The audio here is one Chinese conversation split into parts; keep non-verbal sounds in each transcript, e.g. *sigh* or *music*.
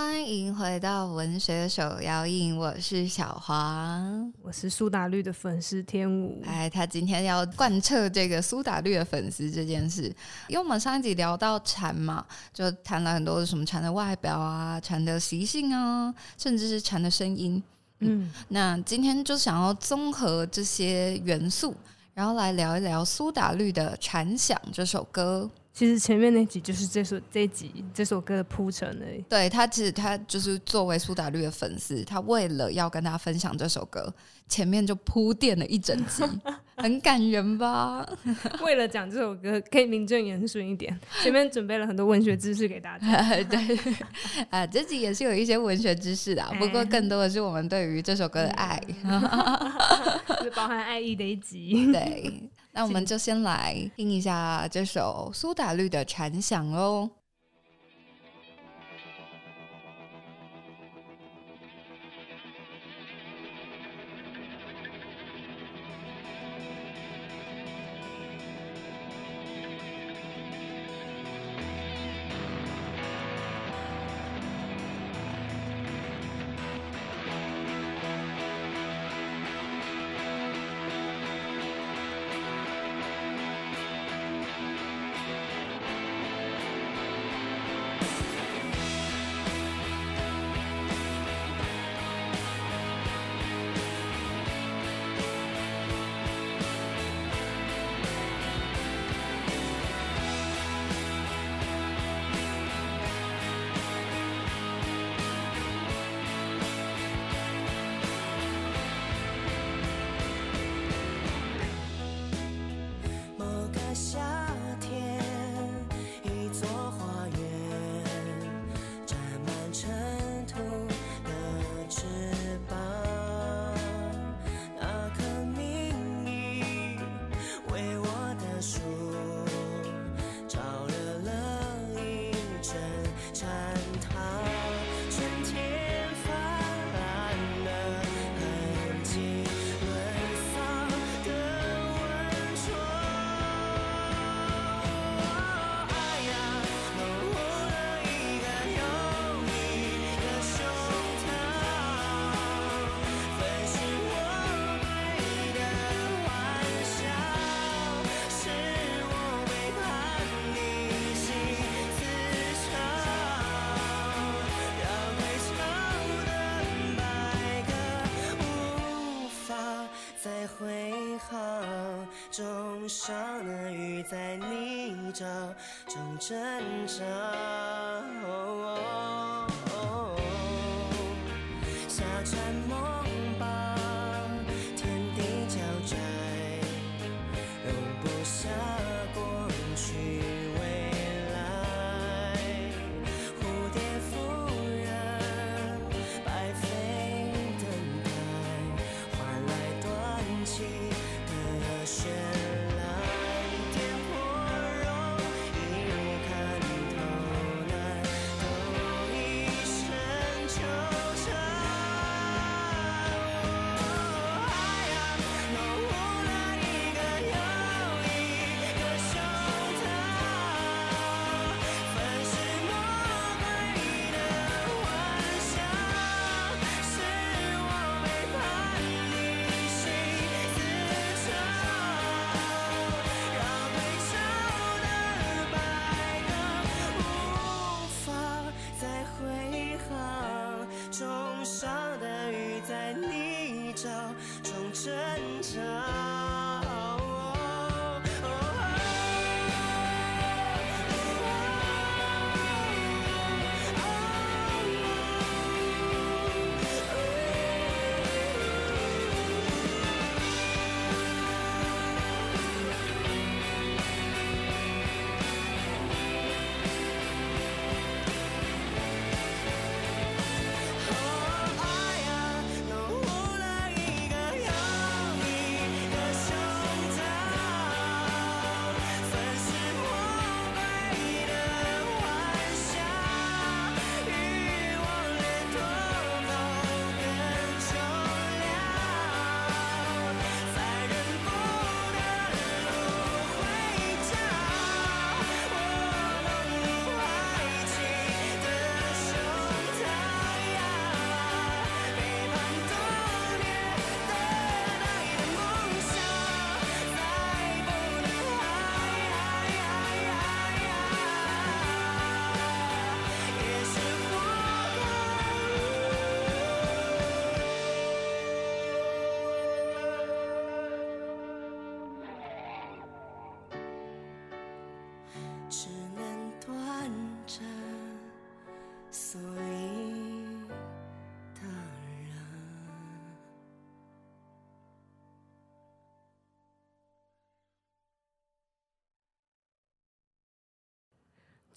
欢迎回到文学手摇印，我是小黄，我是苏打绿的粉丝天武。哎，他今天要贯彻这个苏打绿的粉丝这件事，因为我们上一集聊到蝉嘛，就谈了很多什么蝉的外表啊、蝉的习性啊，甚至是蝉的声音。嗯，嗯，那今天就想要综合这些元素，然后来聊一聊苏打绿的《蝉想》这首歌。其实前面那集就是这首这集这首歌的铺陈而已。对，他其实他就是作为苏打绿的粉丝，他为了要跟大家分享这首歌，前面就铺垫了一整集，*laughs* 很感人吧？为了讲这首歌，可以名正言顺一点，前面准备了很多文学知识给大家。*laughs* 对，啊，这集也是有一些文学知识的，*laughs* 不过更多的是我们对于这首歌的爱，是包含爱意的一集。对。那我们就先来听一下这首苏打绿的《蝉响》喽。挣扎。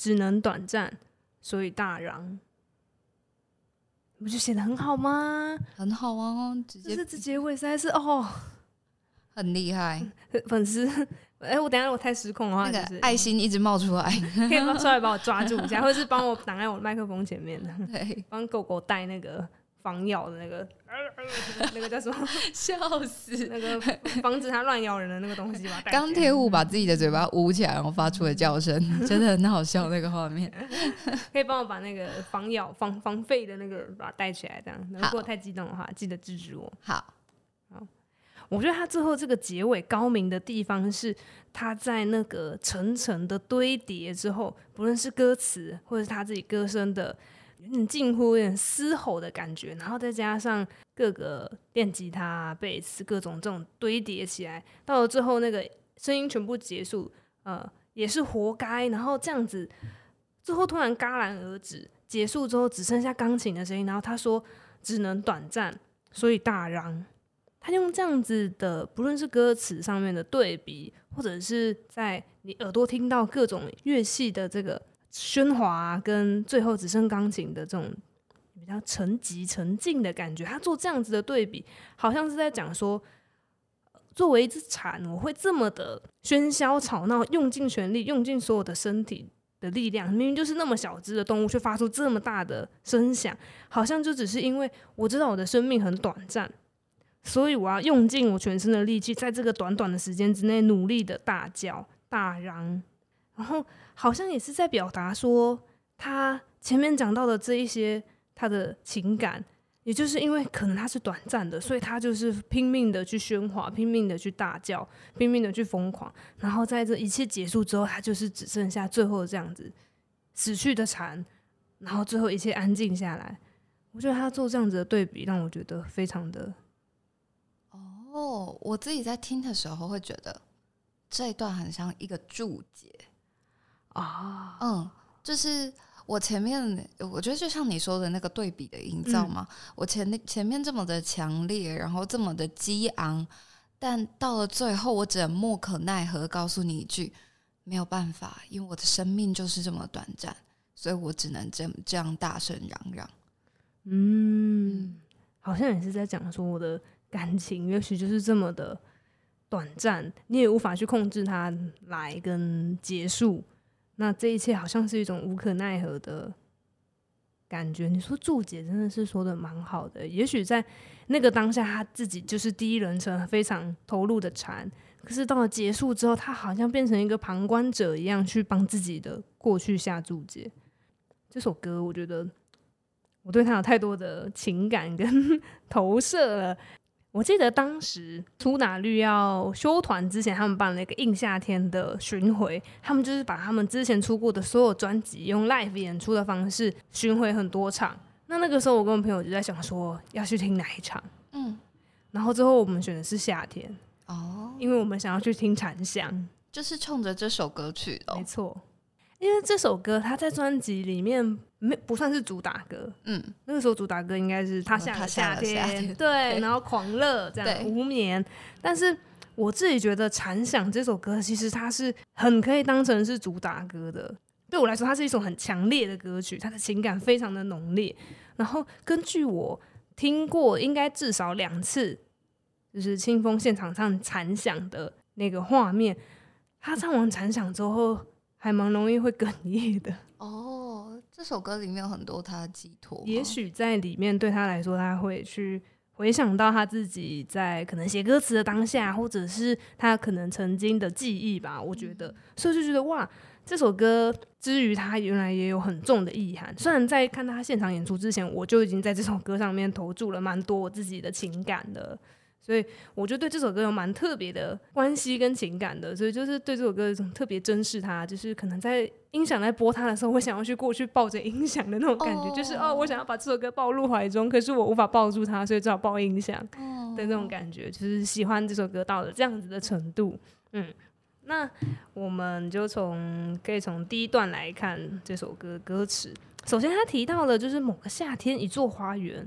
只能短暂，所以大嚷。不就写的很好吗？很好啊，直接这结尾实在是哦，很厉害。*laughs* 粉丝，哎、欸，我等下我太失控的话，那个爱心一直冒出来，*laughs* 可以冒出来把我抓住一下，或者是帮我挡在我麦克风前面的，*laughs* 对，帮狗狗带那个防咬的那个。*laughs* 那个叫什么？*laughs* 笑死！那个防止它乱咬人的那个东西吧。*laughs* 钢铁虎把自己的嘴巴捂起来，然后发出的叫声，真的很好笑。那个画面，可以帮我把那个防咬、防防吠的那个把它带起来，这样。如果太激动的话，记得制止我。好，好。我觉得他最后这个结尾高明的地方是，他在那个层层的堆叠之后，不论是歌词或者是他自己歌声的。有点近乎有点嘶吼的感觉，然后再加上各个电吉他、贝斯各种这种堆叠起来，到了最后那个声音全部结束，呃，也是活该。然后这样子，最后突然戛然而止，结束之后只剩下钢琴的声音。然后他说只能短暂，所以大嚷。他用这样子的，不论是歌词上面的对比，或者是在你耳朵听到各种乐器的这个。喧哗跟最后只剩钢琴的这种比较沉寂沉静的感觉，他做这样子的对比，好像是在讲说，作为一只蝉，我会这么的喧嚣吵闹，用尽全力，用尽所有的身体的力量，明明就是那么小只的动物，却发出这么大的声响，好像就只是因为我知道我的生命很短暂，所以我要用尽我全身的力气，在这个短短的时间之内，努力的大叫大嚷。然后好像也是在表达说，他前面讲到的这一些他的情感，也就是因为可能他是短暂的，所以他就是拼命的去喧哗，拼命的去大叫，拼命的去疯狂。然后在这一切结束之后，他就是只剩下最后这样子死去的蝉，然后最后一切安静下来。我觉得他做这样子的对比，让我觉得非常的……哦，我自己在听的时候会觉得这一段很像一个注解。啊，嗯，就是我前面，我觉得就像你说的那个对比的营造嘛，嗯、我前前面这么的强烈，然后这么的激昂，但到了最后，我只能莫可奈何告诉你一句，没有办法，因为我的生命就是这么短暂，所以我只能这这样大声嚷嚷。嗯，好像也是在讲说我的感情，也许就是这么的短暂，你也无法去控制它来跟结束。那这一切好像是一种无可奈何的感觉。你说注解真的是说的蛮好的。也许在那个当下，他自己就是第一人称非常投入的蝉，可是到了结束之后，他好像变成一个旁观者一样，去帮自己的过去下注解。这首歌，我觉得我对他有太多的情感跟 *laughs* 投射了。我记得当时苏打绿要休团之前，他们办了一个硬夏天的巡回，他们就是把他们之前出过的所有专辑用 live 演出的方式巡回很多场。那那个时候，我跟我朋友就在想说要去听哪一场，嗯，然后最后我们选的是夏天哦，因为我们想要去听禅香，就是冲着这首歌去的，没错。因为这首歌，它在专辑里面没不算是主打歌，嗯，那个时候主打歌应该是他下了夏天，*laughs* 对，对，然后狂热这样无眠。但是我自己觉得《残响》这首歌，其实它是很可以当成是主打歌的。对我来说，它是一首很强烈的歌曲，它的情感非常的浓烈。然后根据我听过，应该至少两次，就是清风现场唱《残响》的那个画面，他唱完《残响》之后。还蛮容易会哽咽的哦。这首歌里面有很多他的寄托，也许在里面对他来说，他会去回想到他自己在可能写歌词的当下，或者是他可能曾经的记忆吧。我觉得，嗯、所以就觉得哇，这首歌之于他原来也有很重的意涵。虽然在看他现场演出之前，我就已经在这首歌上面投注了蛮多我自己的情感的。所以我就对这首歌有蛮特别的关系跟情感的，所以就是对这首歌有一种特别珍视它，就是可能在音响在播它的时候，我想要去过去抱着音响的那种感觉，oh. 就是哦，我想要把这首歌抱入怀中，可是我无法抱住它，所以只好抱音响的那种感觉，就是喜欢这首歌到了这样子的程度。嗯，那我们就从可以从第一段来看这首歌歌词。首先，他提到了就是某个夏天，一座花园。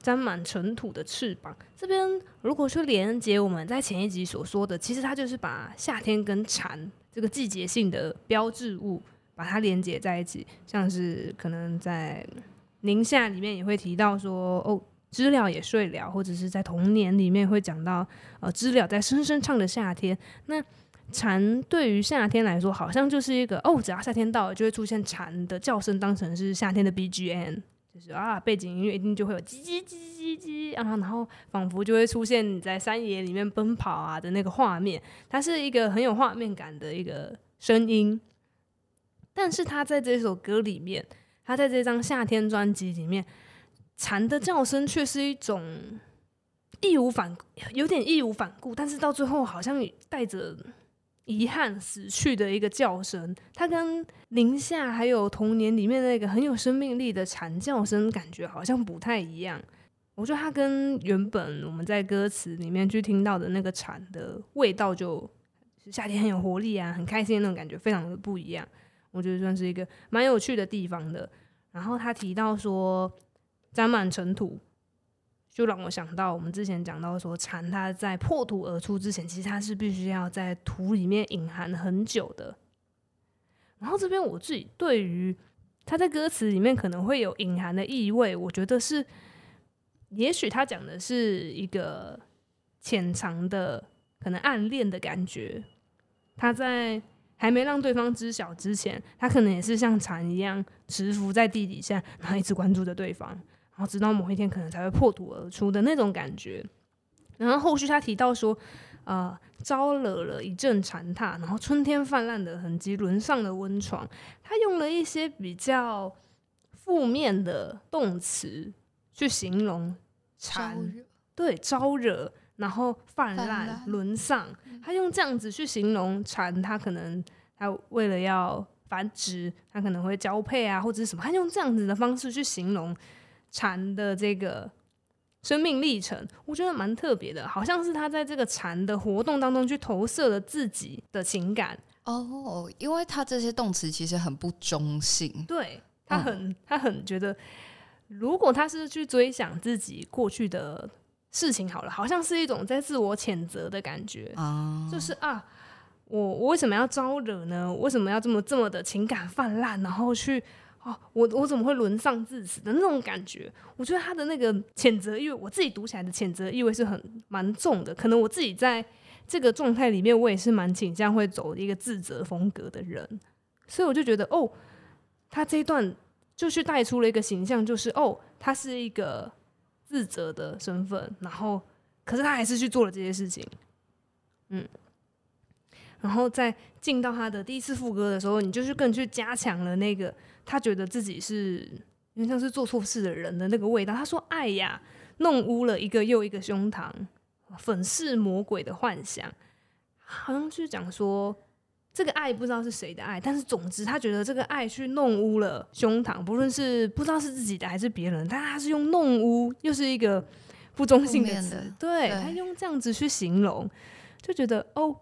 沾满尘土的翅膀，这边如果说连接我们在前一集所说的，其实它就是把夏天跟蝉这个季节性的标志物把它连接在一起，像是可能在宁夏里面也会提到说，哦，知了也睡了，或者是在童年里面会讲到，呃，知了在声声唱的夏天。那蝉对于夏天来说，好像就是一个哦，只要夏天到了，就会出现蝉的叫声，当成是夏天的 BGM，就是啊，背景音乐一定就会有叽叽叽叽叽啊，然后仿佛就会出现你在山野里面奔跑啊的那个画面，它是一个很有画面感的一个声音。但是他在这首歌里面，他在这张夏天专辑里面，蝉的叫声却是一种义无反，有点义无反顾，但是到最后好像带着遗憾死去的一个叫声。它跟宁夏还有童年里面那个很有生命力的蝉叫声，感觉好像不太一样。我觉得它跟原本我们在歌词里面去听到的那个蝉的味道，就夏天很有活力啊，很开心的那种感觉，非常的不一样。我觉得算是一个蛮有趣的地方的。然后他提到说，沾满尘土，就让我想到我们之前讲到说，蝉它在破土而出之前，其实它是必须要在土里面隐含很久的。然后这边我自己对于它在歌词里面可能会有隐含的意味，我觉得是，也许他讲的是一个潜藏的可能暗恋的感觉，他在。还没让对方知晓之前，他可能也是像蝉一样蛰伏在地底下，然后一直关注着对方，然后直到某一天可能才会破土而出的那种感觉。然后后续他提到说，呃，招惹了一阵蝉踏，然后春天泛滥的痕迹，轮上了温床。他用了一些比较负面的动词去形容蝉，对，招惹。然后泛滥轮上，他用这样子去形容蝉，他可能他为了要繁殖，他可能会交配啊，或者是什么，他用这样子的方式去形容蝉的这个生命历程，我觉得蛮特别的，好像是他在这个蝉的活动当中去投射了自己的情感哦，因为他这些动词其实很不中性，对，他很、嗯、他很觉得，如果他是去追想自己过去的。事情好了，好像是一种在自我谴责的感觉，uh、就是啊，我我为什么要招惹呢？为什么要这么这么的情感泛滥，然后去哦，我我怎么会沦丧至此的那种感觉？我觉得他的那个谴责意味，我自己读起来的谴责意味是很蛮重的。可能我自己在这个状态里面，我也是蛮倾向会走一个自责风格的人，所以我就觉得哦，他这一段就去带出了一个形象，就是哦，他是一个。自责的身份，然后，可是他还是去做了这些事情，嗯，然后在进到他的第一次副歌的时候，你就是更去加强了那个他觉得自己是因为像是做错事的人的那个味道。他说：“爱呀，弄污了一个又一个胸膛，粉饰魔鬼的幻想。”好像是讲说。这个爱不知道是谁的爱，但是总之他觉得这个爱去弄污了胸膛，不论是不知道是自己的还是别人，但他是用弄污，又是一个不中性的词，对，对他用这样子去形容，就觉得哦，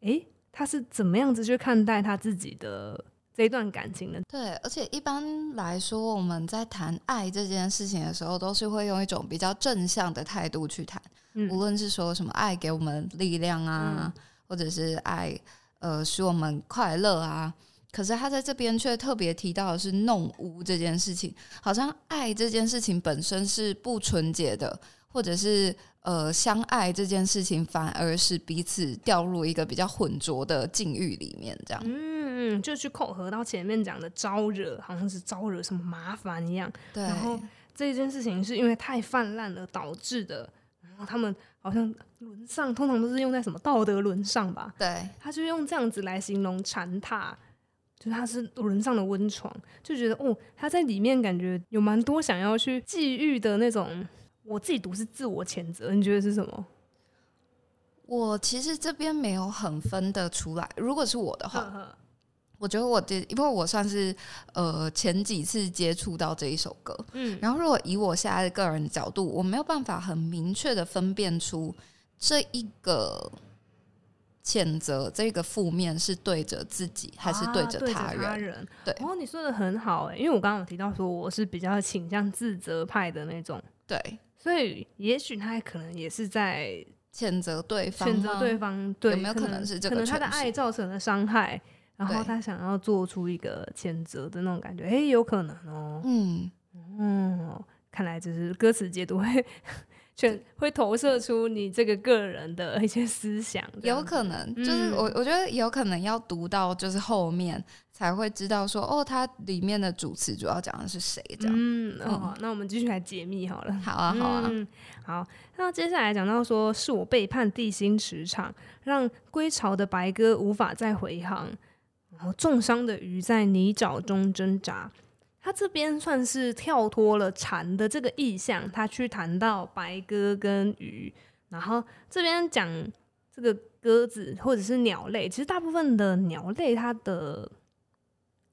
诶，他是怎么样子去看待他自己的这一段感情呢？对，而且一般来说，我们在谈爱这件事情的时候，都是会用一种比较正向的态度去谈，嗯、无论是说什么爱给我们力量啊，嗯、或者是爱。呃，使我们快乐啊！可是他在这边却特别提到的是弄污这件事情，好像爱这件事情本身是不纯洁的，或者是呃，相爱这件事情反而是彼此掉入一个比较浑浊的境遇里面，这样。嗯，就去扣合到前面讲的招惹，好像是招惹什么麻烦一样。对。然后这件事情是因为太泛滥了导致的，然后他们。好像轮上通常都是用在什么道德轮上吧？对，他就用这样子来形容禅榻，就是他是轮上的温床，就觉得哦，他在里面感觉有蛮多想要去际遇的那种。我自己读是自我谴责，你觉得是什么？我其实这边没有很分得出来。如果是我的话。呵呵我觉得我这，因为我算是呃前几次接触到这一首歌，嗯，然后如果以我现在的个人角度，我没有办法很明确的分辨出这一个谴责这个负面是对着自己还是对着他人。啊、他人对，哦，你说的很好哎，因为我刚刚有提到说我是比较倾向自责派的那种，对，所以也许他可能也是在谴责对方，谴责对方，对，有没有可能是这个？可能他的爱造成了伤害。然后他想要做出一个谴责的那种感觉，哎，有可能哦。嗯嗯，看来就是歌词解读会 *laughs* 全会投射出你这个个人的一些思想，有可能就是我我觉得有可能要读到就是后面才会知道说哦，它里面的主词主要讲的是谁这样。嗯，哦，那我们继续来解密好了。好啊，好啊，嗯，好。那接下来讲到说是我背叛地心磁场，让归巢的白鸽无法再回航，然后重伤的鱼在泥沼中挣扎。他这边算是跳脱了蝉的这个意象，他去谈到白鸽跟鱼，然后这边讲这个鸽子或者是鸟类，其实大部分的鸟类它的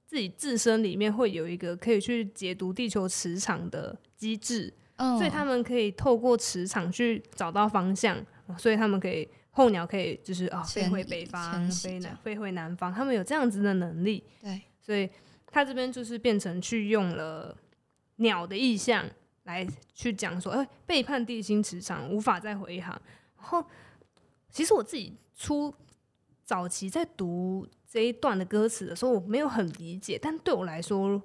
自己自身里面会有一个可以去解读地球磁场的机制，嗯，所以他们可以透过磁场去找到方向，所以他们可以候鸟可以就是啊、哦、飞回北方，飞南飞回南方，他们有这样子的能力，对，所以。他这边就是变成去用了鸟的意象来去讲说，哎、欸，背叛地心磁场，无法再回航。然后，其实我自己初早期在读这一段的歌词的时候，我没有很理解，但对我来说，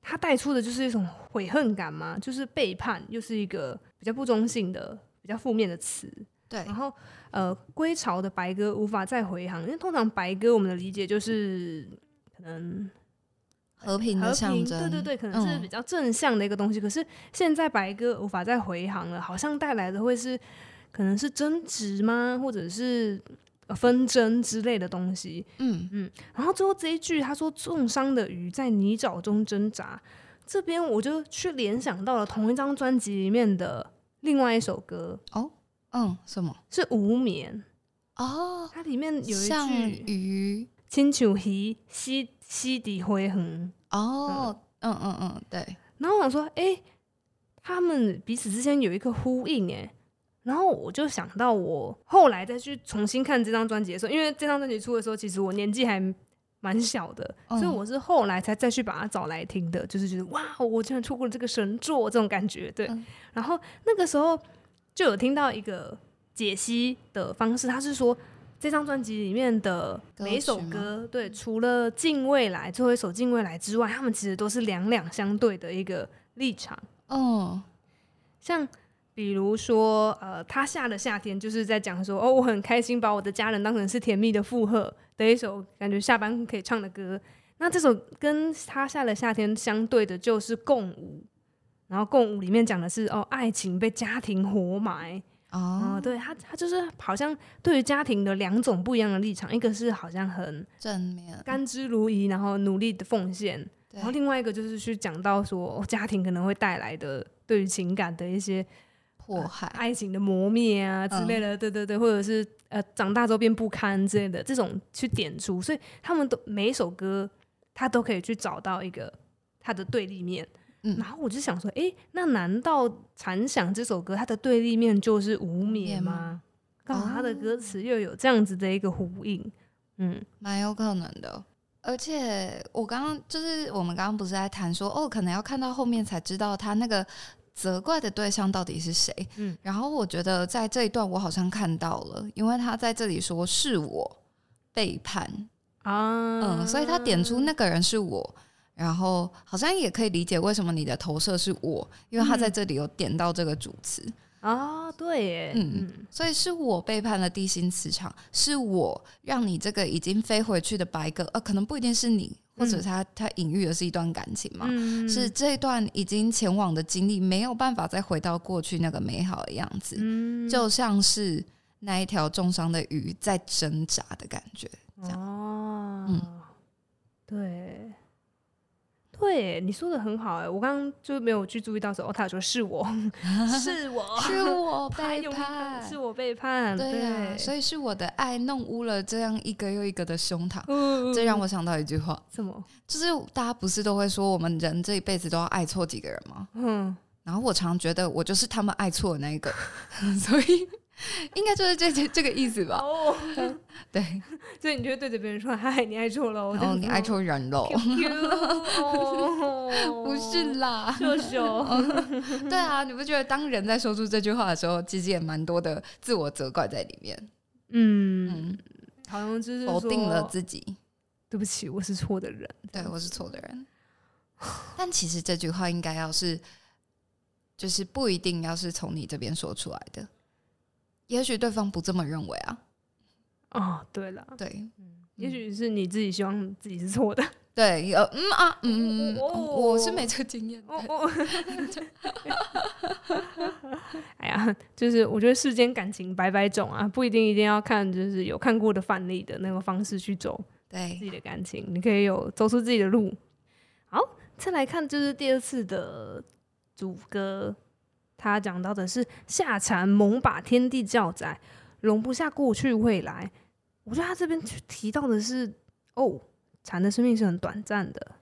它带出的就是一种悔恨感嘛，就是背叛，又是一个比较不中性的、比较负面的词。对。然后，呃，归巢的白鸽无法再回航，因为通常白鸽我们的理解就是可能。和平的象征，对对对，可能是比较正向的一个东西。嗯、可是现在白鸽无法再回航了，好像带来的会是可能是争执吗，或者是纷争之类的东西。嗯嗯。然后最后这一句他说：“重伤的鱼在泥沼中挣扎。”这边我就去联想到了同一张专辑里面的另外一首歌。哦，嗯，什么？是《无眠》哦。它里面有一句像鱼，亲像鱼，西西底灰痕。哦，嗯嗯嗯，对。然后我想说，哎、欸，他们彼此之间有一个呼应，哎。然后我就想到，我后来再去重新看这张专辑的时候，因为这张专辑出的时候，其实我年纪还蛮小的，嗯、所以我是后来才再去把它找来听的，就是觉得哇，我竟然错过了这个神作，这种感觉。对。嗯、然后那个时候就有听到一个解析的方式，他是说。这张专辑里面的每一首歌，对，除了《近未来》最后一首《近未来》之外，他们其实都是两两相对的一个立场。哦，像比如说，呃，他下的夏天就是在讲说，哦，我很开心把我的家人当成是甜蜜的负荷的一首感觉下班可以唱的歌。那这首跟他下的夏天相对的就是《共舞》，然后《共舞》里面讲的是哦，爱情被家庭活埋。哦、嗯，对他，他就是好像对于家庭的两种不一样的立场，一个是好像很正面、甘之如饴，然后努力的奉献，然后另外一个就是去讲到说家庭可能会带来的对于情感的一些迫害、爱情的磨灭啊之类的，嗯、对对对，或者是呃长大之后变不堪之类的这种去点出，所以他们都每一首歌他都可以去找到一个他的对立面。然后我就想说，哎，那难道《残响》这首歌它的对立面就是无眠吗？刚好它的歌词又有这样子的一个呼应，嗯，蛮有可能的。而且我刚刚就是我们刚刚不是在谈说，哦，可能要看到后面才知道他那个责怪的对象到底是谁。嗯，然后我觉得在这一段我好像看到了，因为他在这里说是我背叛啊，嗯，所以他点出那个人是我。然后好像也可以理解为什么你的投射是我，因为他在这里有点到这个主词啊，对耶，嗯，所以是我背叛了地心磁场，是我让你这个已经飞回去的白鸽，呃，可能不一定是你，或者他他隐喻的是一段感情嘛，嗯、是这段已经前往的经历没有办法再回到过去那个美好的样子，嗯、就像是那一条重伤的鱼在挣扎的感觉，这样，哦、嗯，对。对，你说的很好哎，我刚刚就没有去注意到说，哦，他说是我 *laughs* *laughs* 是我，*laughs* 是我背叛，是我背叛，对呀，所以是我的爱弄污了这样一个又一个的胸膛。嗯，这让我想到一句话，什么？就是大家不是都会说，我们人这一辈子都要爱错几个人吗？嗯，然后我常觉得我就是他们爱错的那一个，所以。*laughs* 应该就是这这这个意思吧？哦，*laughs* 对，所以你就会对着别人说：“嗨，你爱错了。”哦，你爱错人喽。*laughs* 不是啦，秀秀。对啊，你不觉得当人在说出这句话的时候，其实也蛮多的自我责怪在里面？嗯，好像就是否定了自己。对不起，我是错的人，对，我是错的人。*sighs* 但其实这句话应该要是，就是不一定要是从你这边说出来的，也许对方不这么认为啊。哦，对了，对，嗯，也许是你自己希望自己是错的。对，有嗯啊嗯，嗯哦哦、我是没这个经验。哦哦、*laughs* 哎呀，就是我觉得世间感情百百种啊，不一定一定要看就是有看过的范例的那个方式去走。对自己的感情，你可以有走出自己的路。好，再来看就是第二次的主歌，他讲到的是夏蝉猛把天地叫窄，容不下过去未来。我觉得他这边提到的是，哦，蝉的生命是很短暂的，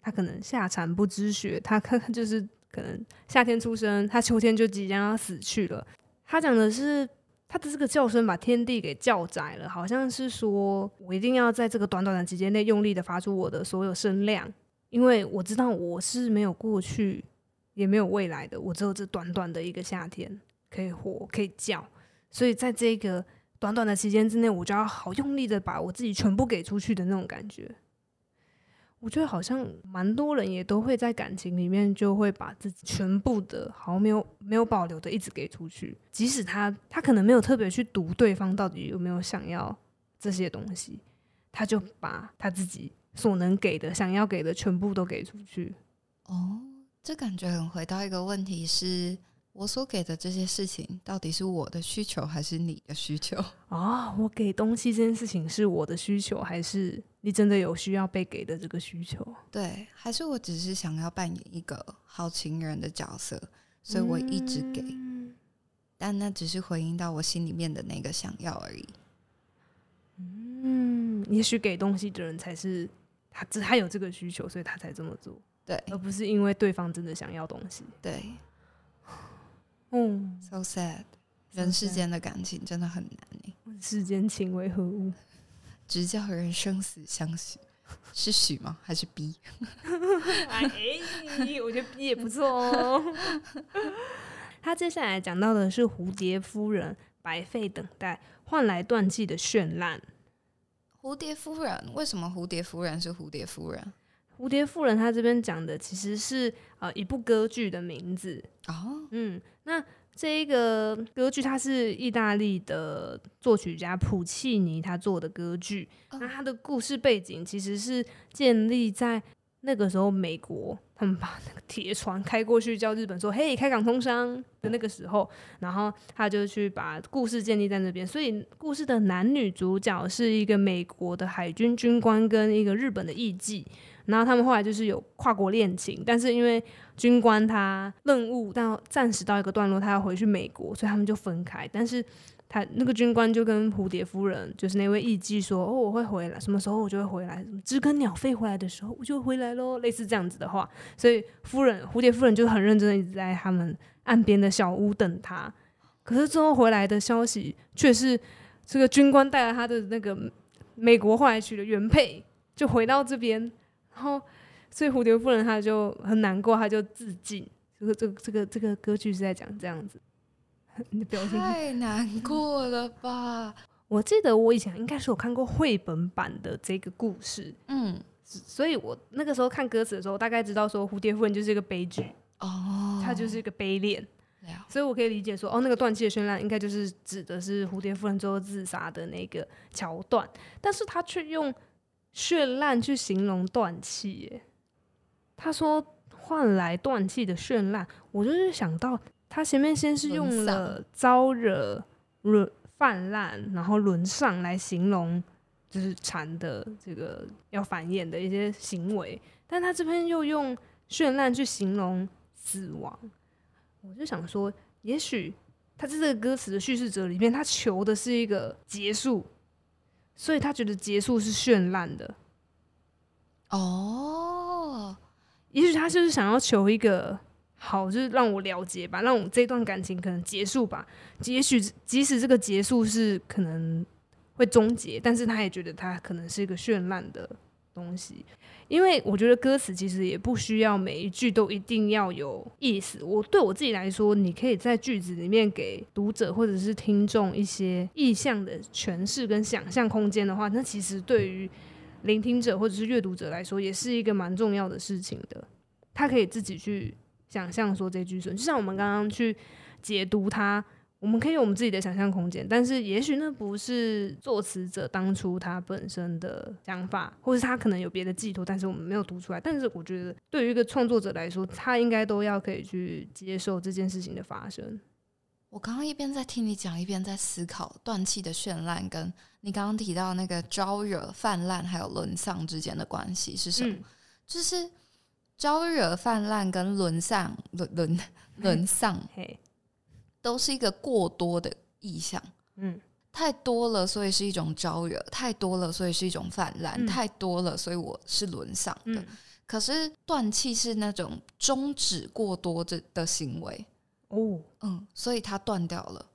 他可能夏蝉不知雪，他可就是可能夏天出生，他秋天就即将要死去了。他讲的是。他的这个叫声把天地给叫窄了，好像是说我一定要在这个短短的期间内用力的发出我的所有声量，因为我知道我是没有过去，也没有未来的，我只有这短短的一个夏天可以活，可以叫，所以在这个短短的期间之内，我就要好用力的把我自己全部给出去的那种感觉。我觉得好像蛮多人也都会在感情里面，就会把自己全部的好没有没有保留的一直给出去，即使他他可能没有特别去读对方到底有没有想要这些东西，他就把他自己所能给的、想要给的全部都给出去。哦，这感觉很回到一个问题是。我所给的这些事情，到底是我的需求还是你的需求 *laughs* 啊？我给东西这件事情是我的需求，还是你真的有需要被给的这个需求？对，还是我只是想要扮演一个好情人的角色，所以我一直给，嗯、但那只是回应到我心里面的那个想要而已。嗯，也许给东西的人才是他，只他有这个需求，所以他才这么做，对，而不是因为对方真的想要东西，对。嗯，*sighs* so sad，人世间的感情真的很难。世间情为何物？*laughs* 直叫人生死相许，是许吗？还是 B？*laughs* 哎，我觉得 B 也不错哦。*laughs* 他接下来讲到的是蝴蝶夫人白费等待换来断气的绚烂。蝴蝶夫人为什么蝴蝶夫人是蝴蝶夫人？蝴蝶夫人，她这边讲的其实是呃一部歌剧的名字。哦，嗯，那这一个歌剧它是意大利的作曲家普契尼他做的歌剧，哦，那他的故事背景其实是建立在那个时候美国他们把那个铁船开过去，叫日本说嘿开港通商的那个时候，然后他就去把故事建立在那边，所以故事的男女主角是一个美国的海军军官跟一个日本的艺妓。然后他们后来就是有跨国恋情，但是因为军官他任务到暂时到一个段落，他要回去美国，所以他们就分开。但是他那个军官就跟蝴蝶夫人，就是那位艺妓说：“哦，我会回来，什么时候我就会回来，什么知更鸟飞回来的时候我就回来喽。”类似这样子的话，所以夫人蝴蝶夫人就很认真的一直在他们岸边的小屋等他。可是最后回来的消息却是这个军官带了他的那个美国后来娶的原配，就回到这边。然后，所以蝴蝶夫人她就很难过，她就自尽。这个这个这个这个歌剧是在讲这样子，你的表情。太难过了吧？我记得我以前应该是有看过绘本版的这个故事，嗯，所以我那个时候看歌词的时候，大概知道说蝴蝶夫人就是一个悲剧。哦，她就是一个悲恋，所以我可以理解说，哦，那个断气的绚烂应该就是指的是蝴蝶夫人最后自杀的那个桥段，但是他却用。绚烂去形容断气，耶，他说换来断气的绚烂，我就是想到他前面先是用了招惹、沦泛滥，然后沦上来形容，就是蝉的这个要繁衍的一些行为，但他这边又用绚烂去形容死亡，我就想说，也许他在这个歌词的叙事者里面，他求的是一个结束。所以他觉得结束是绚烂的，哦，也许他就是想要求一个好，就是让我了结吧，让我这段感情可能结束吧。也许即使这个结束是可能会终结，但是他也觉得他可能是一个绚烂的东西。因为我觉得歌词其实也不需要每一句都一定要有意思。我对我自己来说，你可以在句子里面给读者或者是听众一些意象的诠释跟想象空间的话，那其实对于聆听者或者是阅读者来说，也是一个蛮重要的事情的。他可以自己去想象说这句顺，就像我们刚刚去解读它。我们可以有我们自己的想象空间，但是也许那不是作词者当初他本身的想法，或是他可能有别的寄托，但是我们没有读出来。但是我觉得，对于一个创作者来说，他应该都要可以去接受这件事情的发生。我刚刚一边在听你讲，一边在思考断气的绚烂，跟你刚刚提到那个招惹、泛滥还有沦丧之间的关系是什么？嗯、就是招惹、泛滥跟沦丧、沦沦 *laughs* 沦丧。嘿都是一个过多的意象，嗯，太多了，所以是一种招惹；太多了，所以是一种泛滥；嗯、太多了，所以我是沦丧的。嗯、可是断气是那种终止过多的的行为，哦，嗯，所以它断掉了。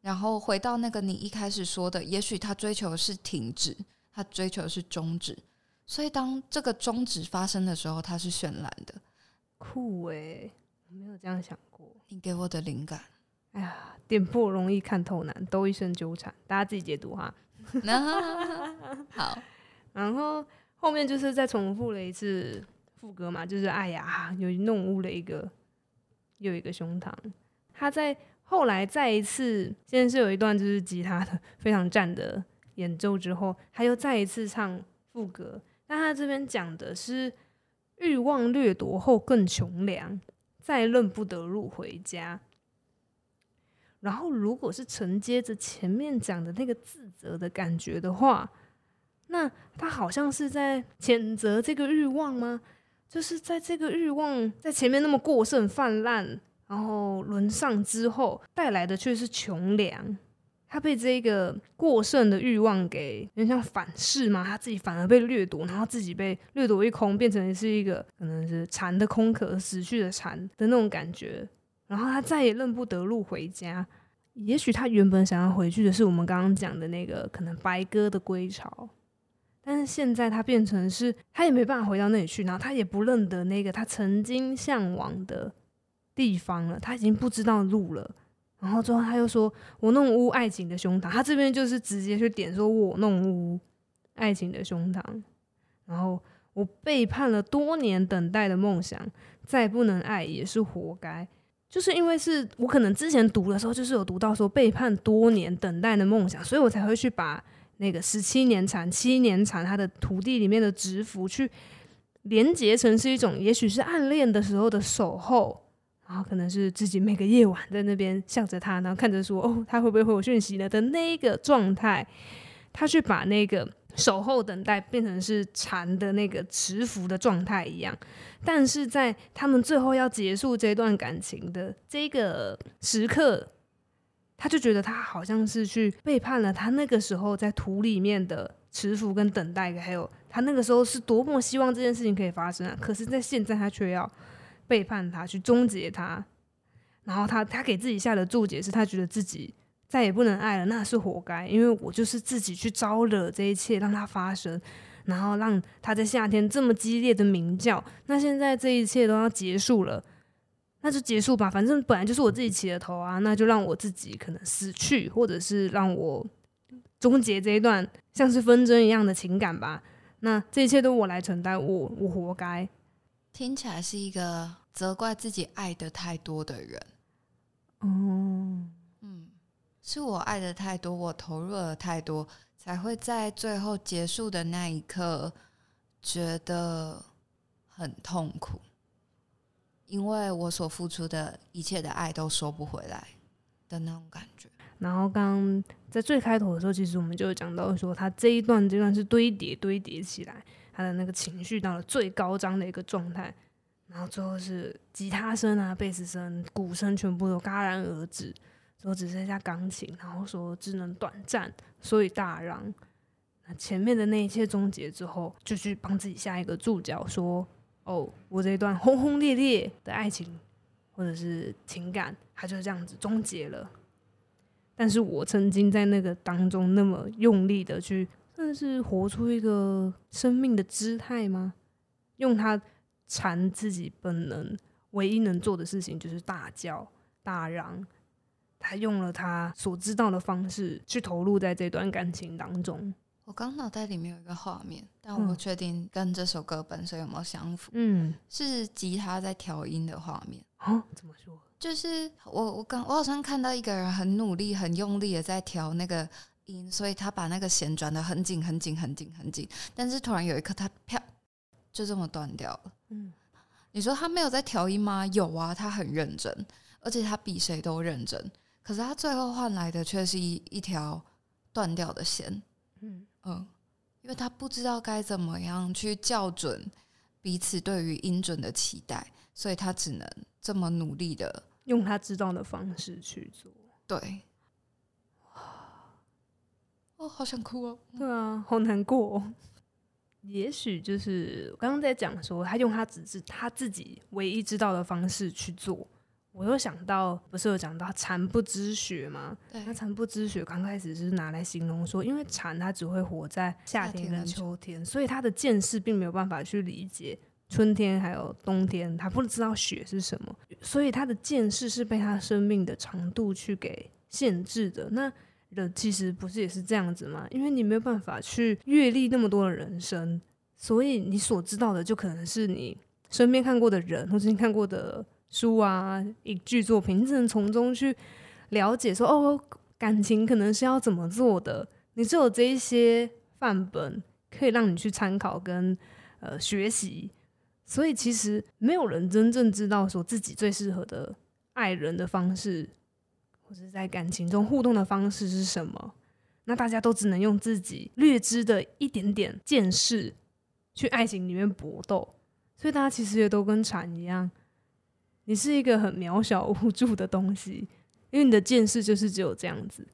然后回到那个你一开始说的，也许他追求的是停止，他追求的是终止。所以当这个终止发生的时候，它是绚烂的，酷诶、欸，我没有这样想过。你给我的灵感。哎呀，点破容易看透难，都一生纠缠，大家自己解读哈。*laughs* 好，然后后面就是再重复了一次副歌嘛，就是哎呀，又弄污了一个又一个胸膛。他在后来再一次，先是有一段就是吉他的非常赞的演奏之后，他又再一次唱副歌。但他这边讲的是欲望掠夺后更穷粮，再认不得路回家。然后，如果是承接着前面讲的那个自责的感觉的话，那他好像是在谴责这个欲望吗？就是在这个欲望在前面那么过剩泛滥，然后沦丧之后带来的却是穷粮。他被这个过剩的欲望给有点像反噬嘛，他自己反而被掠夺，然后自己被掠夺一空，变成是一个可能是蝉的空壳，死去的蝉的那种感觉。然后他再也认不得路回家，也许他原本想要回去的是我们刚刚讲的那个可能白鸽的归巢，但是现在他变成是他也没办法回到那里去，然后他也不认得那个他曾经向往的地方了，他已经不知道路了。然后之后他又说：“我弄污爱情的胸膛。”他这边就是直接去点说：“我弄污爱情的胸膛。”然后我背叛了多年等待的梦想，再不能爱也是活该。就是因为是我可能之前读的时候，就是有读到说背叛多年等待的梦想，所以我才会去把那个十七年蝉、七年蝉他的土地里面的蛰伏去连接成是一种，也许是暗恋的时候的守候，然后可能是自己每个夜晚在那边向着他，然后看着说哦，他会不会回我讯息呢的那个状态，他去把那个。守候等待变成是蝉的那个蛰伏的状态一样，但是在他们最后要结束这段感情的这个时刻，他就觉得他好像是去背叛了他那个时候在土里面的蛰伏跟等待，还有他那个时候是多么希望这件事情可以发生啊！可是，在现在他却要背叛他，去终结他，然后他他给自己下的注解是他觉得自己。再也不能爱了，那是活该，因为我就是自己去招惹这一切，让它发生，然后让它在夏天这么激烈的鸣叫。那现在这一切都要结束了，那就结束吧，反正本来就是我自己起的头啊，那就让我自己可能死去，或者是让我终结这一段像是纷争一样的情感吧。那这一切都我来承担，我我活该。听起来是一个责怪自己爱的太多的人。嗯。是我爱的太多，我投入了太多，才会在最后结束的那一刻觉得很痛苦，因为我所付出的一切的爱都收不回来的那种感觉。然后刚在最开头的时候，其实我们就讲到说，他这一段这段是堆叠堆叠起来，他的那个情绪到了最高涨的一个状态，然后最后是吉他声啊、贝斯声、鼓声全部都戛然而止。说只剩下钢琴，然后说只能短暂，所以大嚷。那前面的那一切终结之后，就去帮自己下一个注脚，说：“哦，我这一段轰轰烈烈的爱情或者是情感，它就这样子终结了。但是我曾经在那个当中那么用力的去，算是活出一个生命的姿态吗？用它缠自己本能，唯一能做的事情就是大叫大嚷。”他用了他所知道的方式去投入在这段感情当中。我刚脑袋里面有一个画面，但我不确定跟这首歌本身有没有相符。嗯，是吉他在调音的画面。哦，怎么说？就是我我刚我好像看到一个人很努力、很用力的在调那个音，所以他把那个弦转的很紧、很紧、很紧、很紧，但是突然有一刻他啪就这么断掉了。嗯，你说他没有在调音吗？有啊，他很认真，而且他比谁都认真。可是他最后换来的却是一一条断掉的弦。嗯嗯，因为他不知道该怎么样去校准彼此对于音准的期待，所以他只能这么努力的用他知道的方式去做。对，哦，好想哭哦！对啊，好难过哦。也许就是刚刚在讲说，他用他只是他自己唯一知道的方式去做。我又想到，不是有讲到蝉不知雪吗？对，那蝉不知雪刚开始是拿来形容说，因为蝉它只会活在夏天跟秋天，所以它的见识并没有办法去理解春天还有冬天，它不知道雪是什么，所以它的见识是被它生命的长度去给限制的。那人其实不是也是这样子吗？因为你没有办法去阅历那么多的人生，所以你所知道的就可能是你身边看过的人，或者你看过的。书啊，一句作品，你只能从中去了解说，哦，感情可能是要怎么做的。你只有这一些范本可以让你去参考跟呃学习。所以其实没有人真正知道说自己最适合的爱人的方式，或者在感情中互动的方式是什么。那大家都只能用自己略知的一点点见识去爱情里面搏斗。所以大家其实也都跟蝉一样。你是一个很渺小无助的东西，因为你的见识就是只有这样子，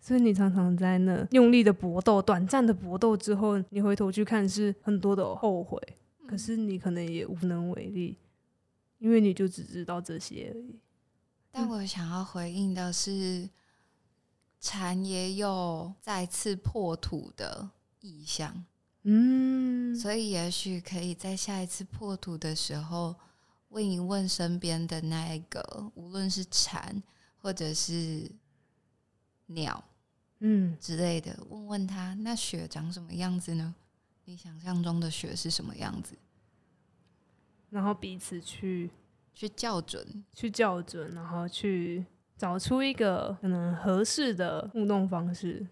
所以你常常在那用力的搏斗，短暂的搏斗之后，你回头去看是很多的后悔，可是你可能也无能为力，因为你就只知道这些而已。但我想要回应的是，蝉也有再次破土的意向，嗯，所以也许可以在下一次破土的时候。问一问身边的那一个，无论是蝉或者是鸟，嗯之类的，问问他那雪长什么样子呢？你想象中的雪是什么样子？然后彼此去去校准，去校准，然后去找出一个可能合适的互动方式。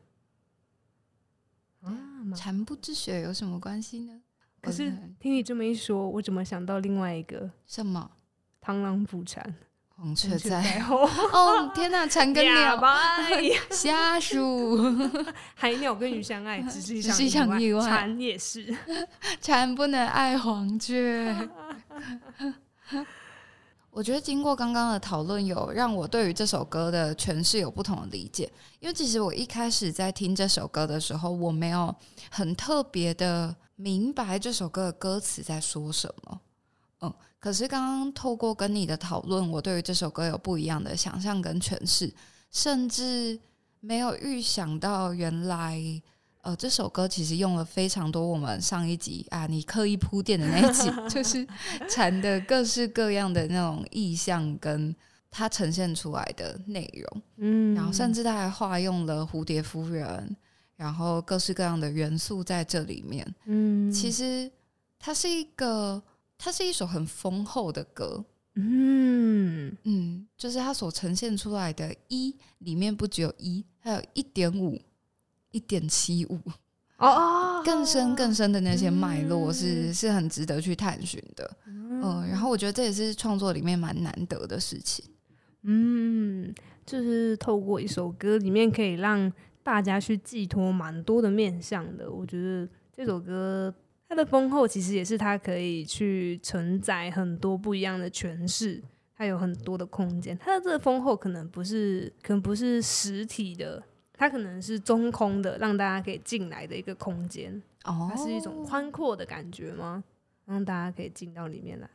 啊，蝉不知雪有什么关系呢？可是听你这么一说，我怎么想到另外一个什么？螳螂捕蝉，黄雀在后。*laughs* 哦天哪，蝉跟鸟，*laughs* *laughs* 瞎数。海鸟跟鱼相爱，只是一场意外。场意外蝉也是，蝉不能爱黄雀。我觉得经过刚刚的讨论，有让我对于这首歌的诠释有不同的理解。因为其实我一开始在听这首歌的时候，我没有很特别的明白这首歌的歌词在说什么。嗯，可是刚刚透过跟你的讨论，我对于这首歌有不一样的想象跟诠释，甚至没有预想到原来。呃，这首歌其实用了非常多我们上一集啊，你刻意铺垫的那一集，*laughs* 就是蝉的各式各样的那种意象跟它呈现出来的内容，嗯，然后甚至他还化用了蝴蝶夫人，然后各式各样的元素在这里面，嗯，其实它是一个，它是一首很丰厚的歌，嗯。嗯，就是它所呈现出来的一里面不只有一，还有一点五。一点七五哦，*laughs* 更深更深的那些脉络是、嗯、是很值得去探寻的，嗯、呃，然后我觉得这也是创作里面蛮难得的事情，嗯，就是透过一首歌里面可以让大家去寄托蛮多的面向的，我觉得这首歌它的丰厚其实也是它可以去承载很多不一样的诠释，它有很多的空间，它的这个丰厚可能不是可能不是实体的。它可能是中空的，让大家可以进来的一个空间。哦，它是一种宽阔的感觉吗？让大家可以进到里面来，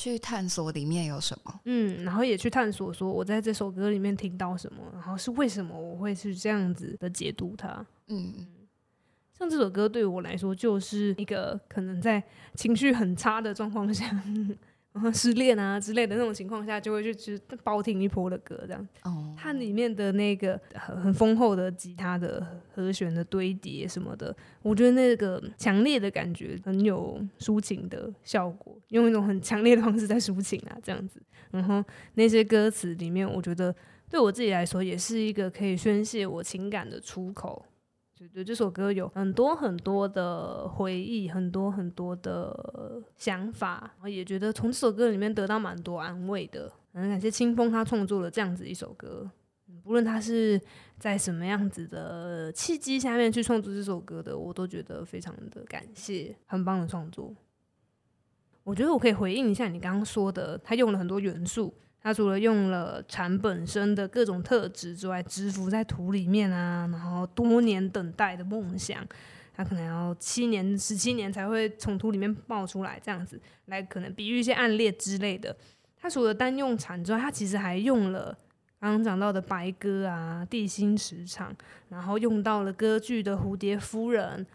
去探索里面有什么。嗯，然后也去探索，说我在这首歌里面听到什么，然后是为什么我会是这样子的解读它。嗯，像这首歌对我来说，就是一个可能在情绪很差的状况下，*laughs* 失恋啊之类的那种情况下，就会去去包听一波的歌，这样。哦，它里面的那个很很丰厚的吉他的和弦的堆叠什么的，我觉得那个强烈的感觉很有抒情的效果，用一种很强烈的方式在抒情啊，这样子。然后那些歌词里面，我觉得对我自己来说，也是一个可以宣泄我情感的出口。对对这首歌有很多很多的回忆，很多很多的想法，我也觉得从这首歌里面得到蛮多安慰的。很感谢清风他创作了这样子一首歌，不论他是在什么样子的契机下面去创作这首歌的，我都觉得非常的感谢，很棒的创作。我觉得我可以回应一下你刚刚说的，他用了很多元素。他除了用了蝉本身的各种特质之外，蛰伏在土里面啊，然后多年等待的梦想，他可能要七年、十七年才会从土里面冒出来，这样子来可能比喻一些暗恋之类的。他除了单用蝉之外，他其实还用了刚刚讲到的白鸽啊、地心磁场，然后用到了歌剧的蝴蝶夫人，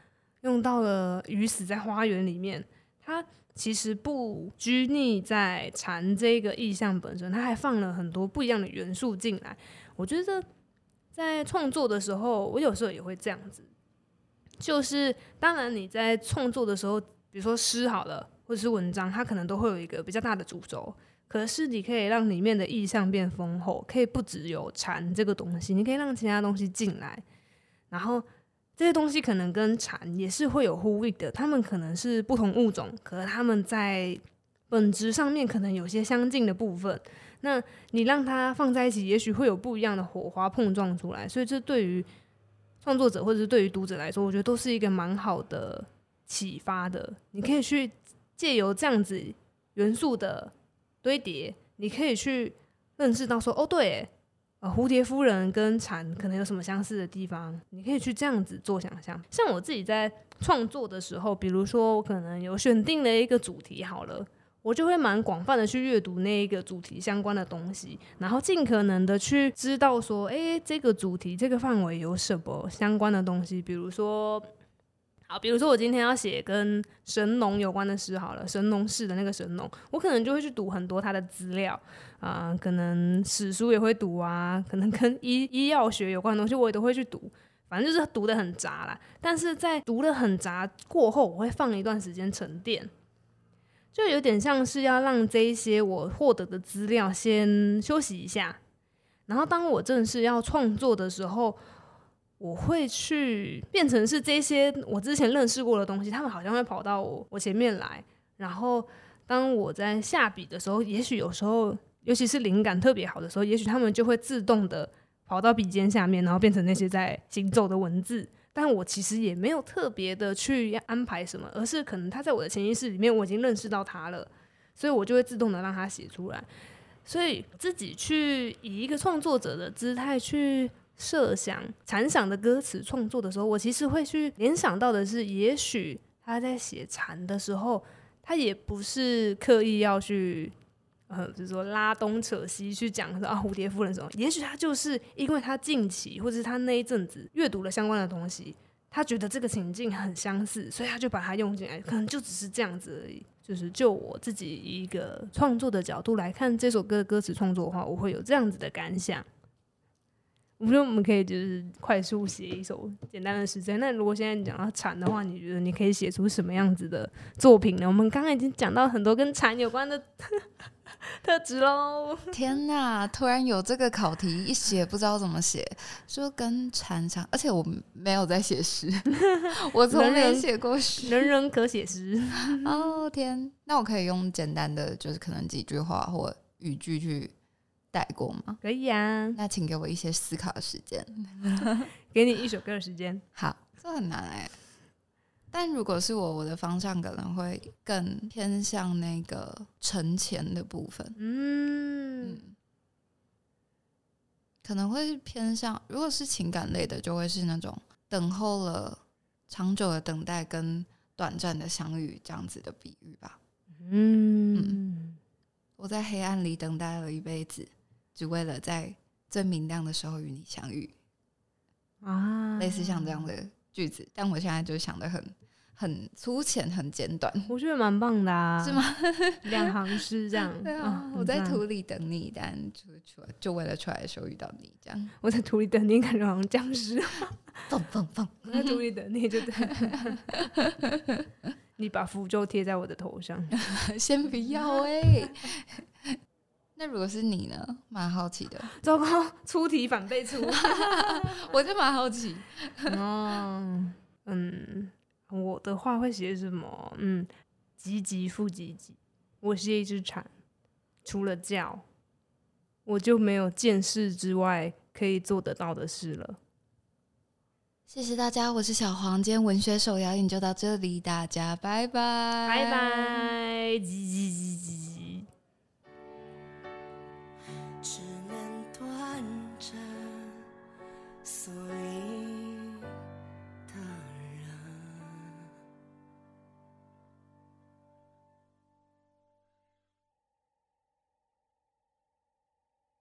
用到了鱼死在花园里面，他。其实不拘泥在蝉这个意象本身，它还放了很多不一样的元素进来。我觉得在创作的时候，我有时候也会这样子，就是当然你在创作的时候，比如说诗好了，或者是文章，它可能都会有一个比较大的主轴，可是你可以让里面的意象变丰厚，可以不只有蝉这个东西，你可以让其他东西进来，然后。这些东西可能跟蝉也是会有呼应的，它们可能是不同物种，可它们在本质上面可能有些相近的部分。那你让它放在一起，也许会有不一样的火花碰撞出来。所以这对于创作者或者是对于读者来说，我觉得都是一个蛮好的启发的。你可以去借由这样子元素的堆叠，你可以去认识到说，哦，对。蝴蝶夫人跟蝉可能有什么相似的地方？你可以去这样子做想象。像我自己在创作的时候，比如说我可能有选定了一个主题，好了，我就会蛮广泛的去阅读那一个主题相关的东西，然后尽可能的去知道说，诶，这个主题这个范围有什么相关的东西，比如说。好，比如说我今天要写跟神农有关的诗，好了，神农氏的那个神农，我可能就会去读很多他的资料啊、可能史书也会读啊，可能跟医医药学有关的东西我也都会去读，反正就是读得很杂啦。但是在读得很杂过后，我会放一段时间沉淀，就有点像是要让这一些我获得的资料先休息一下，然后当我正式要创作的时候。我会去变成是这些我之前认识过的东西，他们好像会跑到我我前面来，然后当我在下笔的时候，也许有时候，尤其是灵感特别好的时候，也许他们就会自动的跑到笔尖下面，然后变成那些在行走的文字。但我其实也没有特别的去安排什么，而是可能他在我的潜意识里面，我已经认识到他了，所以我就会自动的让他写出来。所以自己去以一个创作者的姿态去。设想蝉想的歌词创作的时候，我其实会去联想到的是，也许他在写蝉的时候，他也不是刻意要去，呃，就是说拉东扯西去讲说啊蝴蝶夫人什么，也许他就是因为他近期或者是他那一阵子阅读了相关的东西，他觉得这个情境很相似，所以他就把它用进来，可能就只是这样子而已。就是就我自己一个创作的角度来看这首歌的歌词创作的话，我会有这样子的感想。我觉得我们可以就是快速写一首简单的诗词。那如果现在你讲到蝉的话，你觉得你可以写出什么样子的作品呢？我们刚刚已经讲到很多跟蝉有关的 *laughs* 特质喽。天哪！突然有这个考题，一写不知道怎么写，说跟蝉相，而且我没有在写诗，*laughs* 我从没写过诗，人人可写诗。哦天！那我可以用简单的，就是可能几句话或语句去。带过吗？可以啊，那请给我一些思考的时间，*laughs* 给你一首歌的时间。好，这很难哎。但如果是我，我的方向可能会更偏向那个存钱的部分。嗯，嗯，可能会偏向，如果是情感类的，就会是那种等候了长久的等待跟短暂的相遇这样子的比喻吧。嗯，嗯，我在黑暗里等待了一辈子。只为了在最明亮的时候与你相遇啊，类似像这样的句子，但我现在就想的很很粗浅、很简短。我觉得蛮棒的啊，*laughs* 是吗？*laughs* 两行诗这样。*laughs* 对啊，啊我在土里等你，但出出来就为了出来的时候遇到你，这样。我在土里等你，感觉好像僵尸。放放放！我在土里等你，就对。你把符咒贴在我的头上，先不要哎、欸。那如果是你呢？蛮好奇的。*laughs* 糟糕，出题反被出 *laughs* *laughs* 我就蛮好奇。哦，嗯，我的话会写什么？嗯，唧唧复唧唧。我是一只蝉，除了叫，我就没有见识之外可以做得到的事了。谢谢大家，我是小黄，今天文学手摇饮就到这里，大家拜拜，拜拜，唧唧唧唧。